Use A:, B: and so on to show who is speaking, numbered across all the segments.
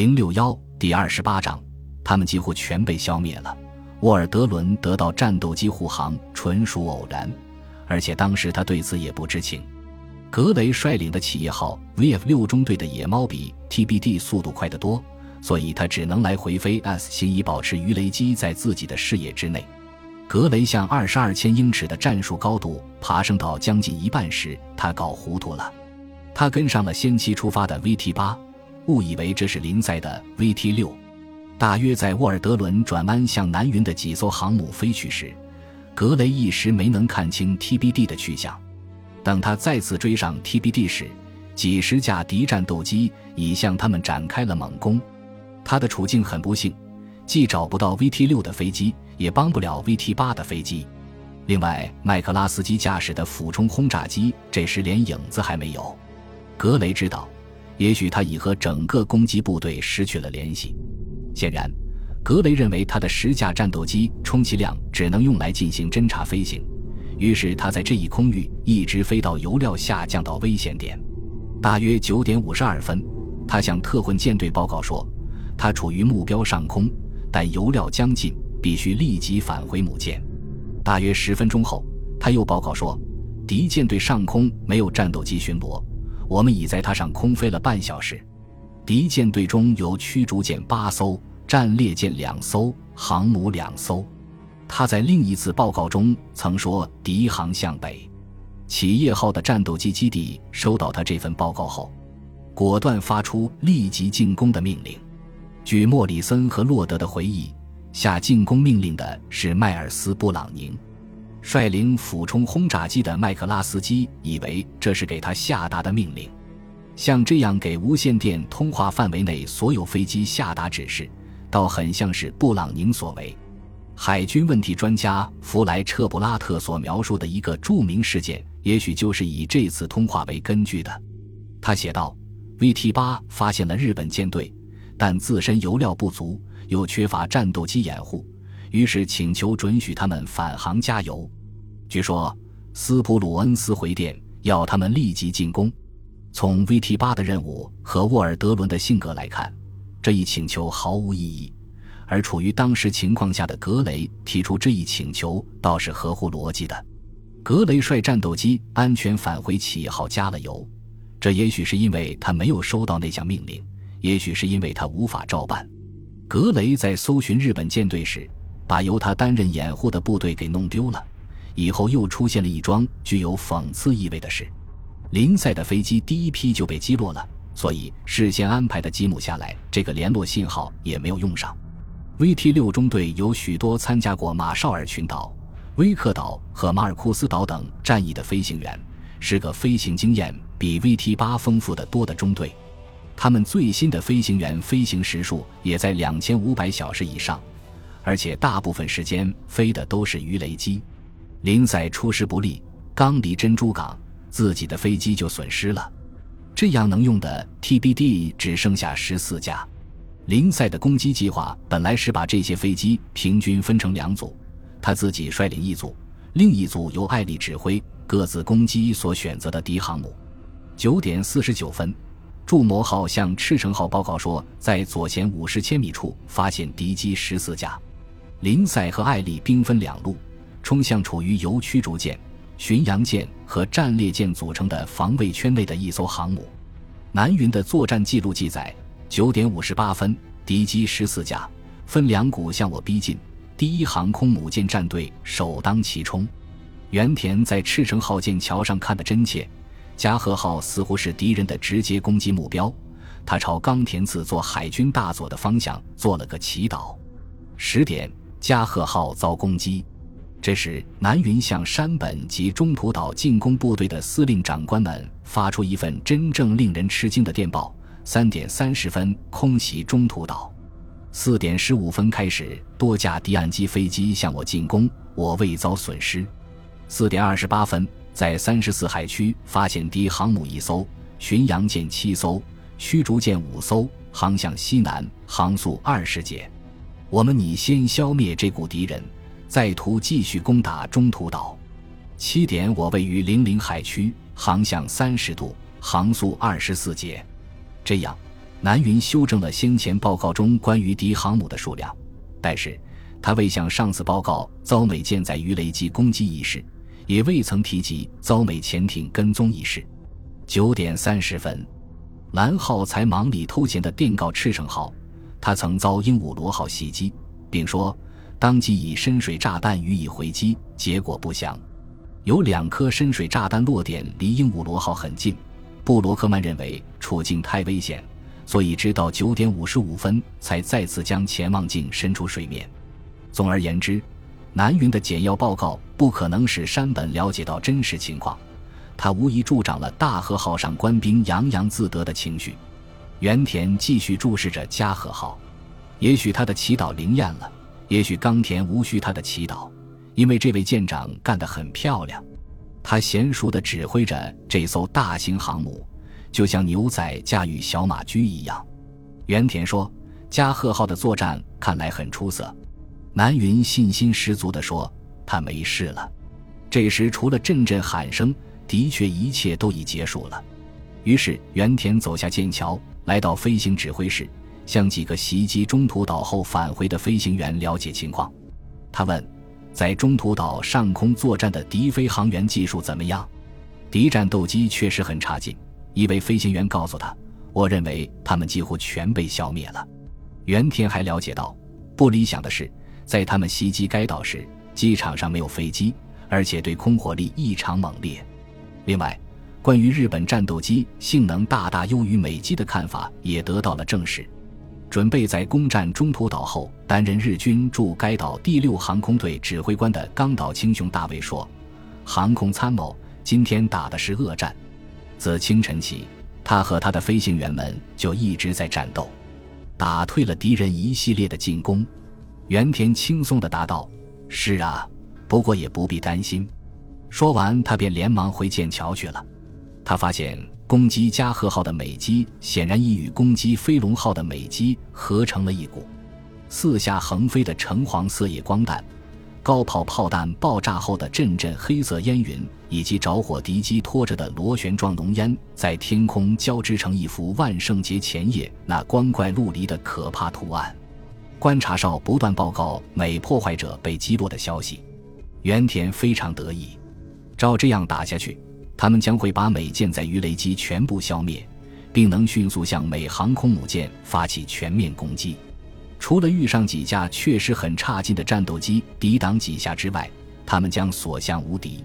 A: 零六幺第二十八章，他们几乎全被消灭了。沃尔德伦得到战斗机护航纯属偶然，而且当时他对此也不知情。格雷率领的企业号 VF 六中队的野猫比 TBD 速度快得多，所以他只能来回飞 S 星，以保持鱼雷机在自己的视野之内。格雷向二十二千英尺的战术高度爬升到将近一半时，他搞糊涂了，他跟上了先期出发的 VT 八。误以为这是林赛的 VT 六，大约在沃尔德伦转弯向南云的几艘航母飞去时，格雷一时没能看清 TBD 的去向。等他再次追上 TBD 时，几十架敌战斗机已向他们展开了猛攻。他的处境很不幸，既找不到 VT 六的飞机，也帮不了 VT 八的飞机。另外，麦克拉斯基驾驶的俯冲轰炸机这时连影子还没有。格雷知道。也许他已和整个攻击部队失去了联系。显然，格雷认为他的十架战斗机充其量只能用来进行侦察飞行，于是他在这一空域一直飞到油料下降到危险点。大约九点五十二分，他向特混舰队报告说，他处于目标上空，但油料将尽，必须立即返回母舰。大约十分钟后，他又报告说，敌舰队上空没有战斗机巡逻。我们已在它上空飞了半小时，敌舰队中有驱逐舰八艘、战列舰两艘、航母两艘。他在另一次报告中曾说，敌航向北。企业号的战斗机基地收到他这份报告后，果断发出立即进攻的命令。据莫里森和洛德的回忆，下进攻命令的是迈尔斯·布朗宁。率领俯冲轰炸机的麦克拉斯基以为这是给他下达的命令，像这样给无线电通话范围内所有飞机下达指示，倒很像是布朗宁所为。海军问题专家弗莱彻布拉特所描述的一个著名事件，也许就是以这次通话为根据的。他写道：“VT 八发现了日本舰队，但自身油料不足，又缺乏战斗机掩护。”于是请求准许他们返航加油。据说斯普鲁恩斯回电要他们立即进攻。从 VT 八的任务和沃尔德伦的性格来看，这一请求毫无意义。而处于当时情况下的格雷提出这一请求倒是合乎逻辑的。格雷率战斗机安全返回企业号加了油，这也许是因为他没有收到那项命令，也许是因为他无法照办。格雷在搜寻日本舰队时。把由他担任掩护的部队给弄丢了，以后又出现了一桩具有讽刺意味的事：林赛的飞机第一批就被击落了，所以事先安排的吉姆下来，这个联络信号也没有用上。VT 六中队有许多参加过马绍尔群岛、威克岛和马尔库斯岛等战役的飞行员，是个飞行经验比 VT 八丰富的多的中队。他们最新的飞行员飞行时数也在两千五百小时以上。而且大部分时间飞的都是鱼雷机，林赛出师不利，刚离珍珠港，自己的飞机就损失了，这样能用的 TBD 只剩下十四架。林赛的攻击计划本来是把这些飞机平均分成两组，他自己率领一组，另一组由艾利指挥，各自攻击所选择的敌航母。九点四十九分，筑摩号向赤城号报告说，在左舷五十千米处发现敌机十四架。林赛和艾丽兵分两路，冲向处于由驱逐舰、巡洋舰和战列舰组成的防卫圈内的一艘航母。南云的作战记录记载：九点五十八分，敌机十四架，分两股向我逼近。第一航空母舰战队首当其冲。原田在赤城号舰桥上看得真切，加贺号似乎是敌人的直接攻击目标。他朝冈田次做海军大佐的方向做了个祈祷。十点。加贺号遭攻击，这时南云向山本及中途岛进攻部队的司令长官们发出一份真正令人吃惊的电报：三点三十分空袭中途岛，四点十五分开始多架敌岸机飞机向我进攻，我未遭损失。四点二十八分，在三十四海区发现敌航母一艘，巡洋舰七艘，驱逐舰五艘，航向西南，航速二十节。我们拟先消灭这股敌人，再图继续攻打中途岛。七点，我位于零陵海区，航向三十度，航速二十四节。这样，南云修正了先前报告中关于敌航母的数量，但是他未向上司报告遭美舰载鱼雷机攻击一事，也未曾提及遭美潜艇跟踪一事。九点三十分，蓝号才忙里偷闲的电告赤城号，他曾遭鹦鹉螺号袭击，并说当即以深水炸弹予以回击，结果不详。有两颗深水炸弹落点离鹦鹉螺号很近，布罗克曼认为处境太危险。所以，直到九点五十五分才再次将潜望镜伸出水面。总而言之，南云的简要报告不可能使山本了解到真实情况，他无疑助长了大和号上官兵洋洋自得的情绪。原田继续注视着加贺号，也许他的祈祷灵验了，也许冈田无需他的祈祷，因为这位舰长干得很漂亮，他娴熟地指挥着这艘大型航母。就像牛仔驾驭小马驹一样，原田说：“加贺号的作战看来很出色。”南云信心十足地说：“他没事了。”这时，除了阵阵喊声，的确一切都已结束了。于是，原田走下舰桥，来到飞行指挥室，向几个袭击中途岛后返回的飞行员了解情况。他问：“在中途岛上空作战的敌飞行员技术怎么样？”敌战斗机确实很差劲。一位飞行员告诉他：“我认为他们几乎全被消灭了。”原田还了解到，不理想的是，在他们袭击该岛时，机场上没有飞机，而且对空火力异常猛烈。另外，关于日本战斗机性能大大优于美机的看法也得到了证实。准备在攻占中途岛后担任日军驻该岛第六航空队指挥官的冈岛清雄大尉说：“航空参谋，今天打的是恶战。”自清晨起，他和他的飞行员们就一直在战斗，打退了敌人一系列的进攻。原田轻松地答道：“是啊，不过也不必担心。”说完，他便连忙回剑桥去了。他发现攻击加贺号的美机显然已与攻击飞龙号的美机合成了一股，四下横飞的橙黄色夜光弹。高炮炮弹爆炸后的阵阵黑色烟云，以及着火敌机拖着的螺旋状浓烟，在天空交织成一幅万圣节前夜那光怪陆离的可怕图案。观察哨不断报告美破坏者被击落的消息，原田非常得意。照这样打下去，他们将会把美舰载鱼雷机全部消灭，并能迅速向美航空母舰发起全面攻击。除了遇上几架确实很差劲的战斗机抵挡几下之外，他们将所向无敌。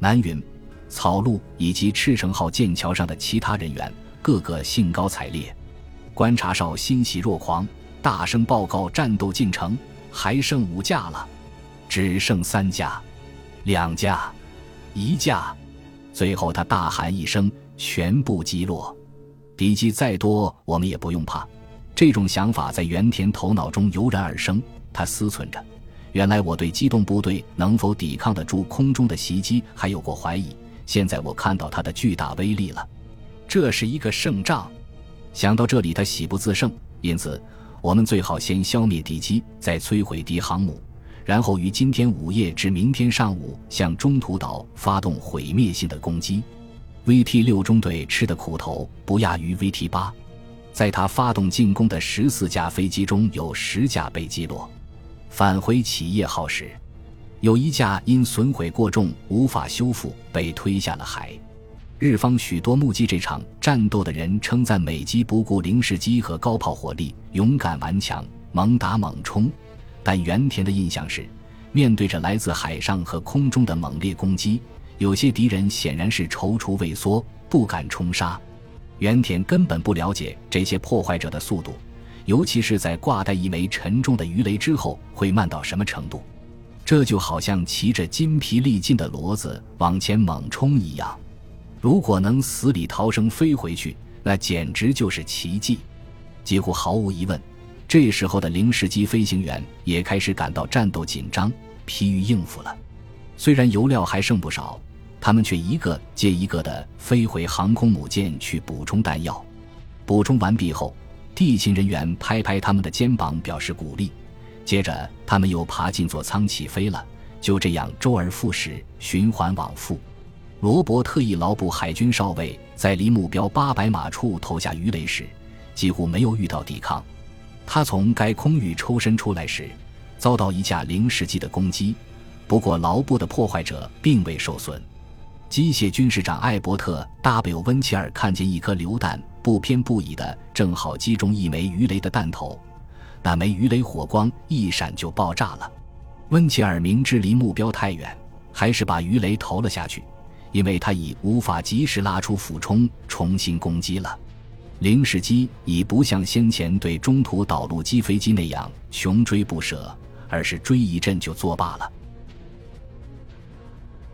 A: 南云、草鹿以及赤城号舰桥上的其他人员个个兴高采烈，观察哨欣喜若狂，大声报告战斗进程：还剩五架了，只剩三架，两架，一架。最后他大喊一声：“全部击落！敌机再多，我们也不用怕。”这种想法在原田头脑中油然而生，他思忖着：原来我对机动部队能否抵抗得住空中的袭击还有过怀疑，现在我看到它的巨大威力了。这是一个胜仗。想到这里，他喜不自胜。因此，我们最好先消灭敌机，再摧毁敌航母，然后于今天午夜至明天上午向中途岛发动毁灭性的攻击。VT 六中队吃的苦头不亚于 VT 八。在他发动进攻的十四架飞机中有十架被击落。返回企业号时，有一架因损毁过重无法修复，被推下了海。日方许多目击这场战斗的人称赞美机不顾零式机和高炮火力，勇敢顽强，猛打猛冲。但原田的印象是，面对着来自海上和空中的猛烈攻击，有些敌人显然是踌躇畏缩，不敢冲杀。原田根本不了解这些破坏者的速度，尤其是在挂带一枚沉重的鱼雷之后会慢到什么程度。这就好像骑着筋疲力尽的骡子往前猛冲一样。如果能死里逃生飞回去，那简直就是奇迹。几乎毫无疑问，这时候的零式机飞行员也开始感到战斗紧张，疲于应付了。虽然油料还剩不少。他们却一个接一个地飞回航空母舰去补充弹药。补充完毕后，地勤人员拍拍他们的肩膀表示鼓励。接着，他们又爬进座舱起飞了。就这样，周而复始，循环往复。罗伯特意劳布海军少尉在离目标八百码处投下鱼雷时，几乎没有遇到抵抗。他从该空域抽身出来时，遭到一架零式机的攻击，不过牢部的破坏者并未受损。机械军士长艾伯特 ·W· 温切尔看见一颗榴弹不偏不倚的正好击中一枚鱼雷的弹头，那枚鱼雷火光一闪就爆炸了。温切尔明知离目标太远，还是把鱼雷投了下去，因为他已无法及时拉出俯冲重新攻击了。零式机已不像先前对中途导入机飞机那样穷追不舍，而是追一阵就作罢了。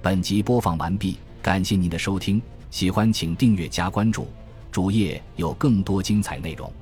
A: 本集播放完毕，感谢您的收听，喜欢请订阅加关注，主页有更多精彩内容。